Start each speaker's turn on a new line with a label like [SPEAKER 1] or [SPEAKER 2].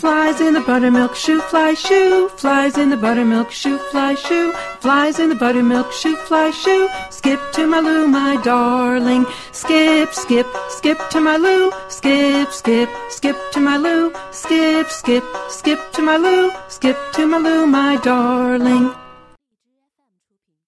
[SPEAKER 1] Flies in the buttermilk shoo, fly shoo. Flies in the buttermilk shoo, fly shoo. Flies in the buttermilk shoo, fly shoo. Skip to my Lou, my darling. Skip, skip, skip to my Lou. Skip, skip, skip to my Lou. Skip, skip, skip to my Lou. Skip to my Lou, my darling.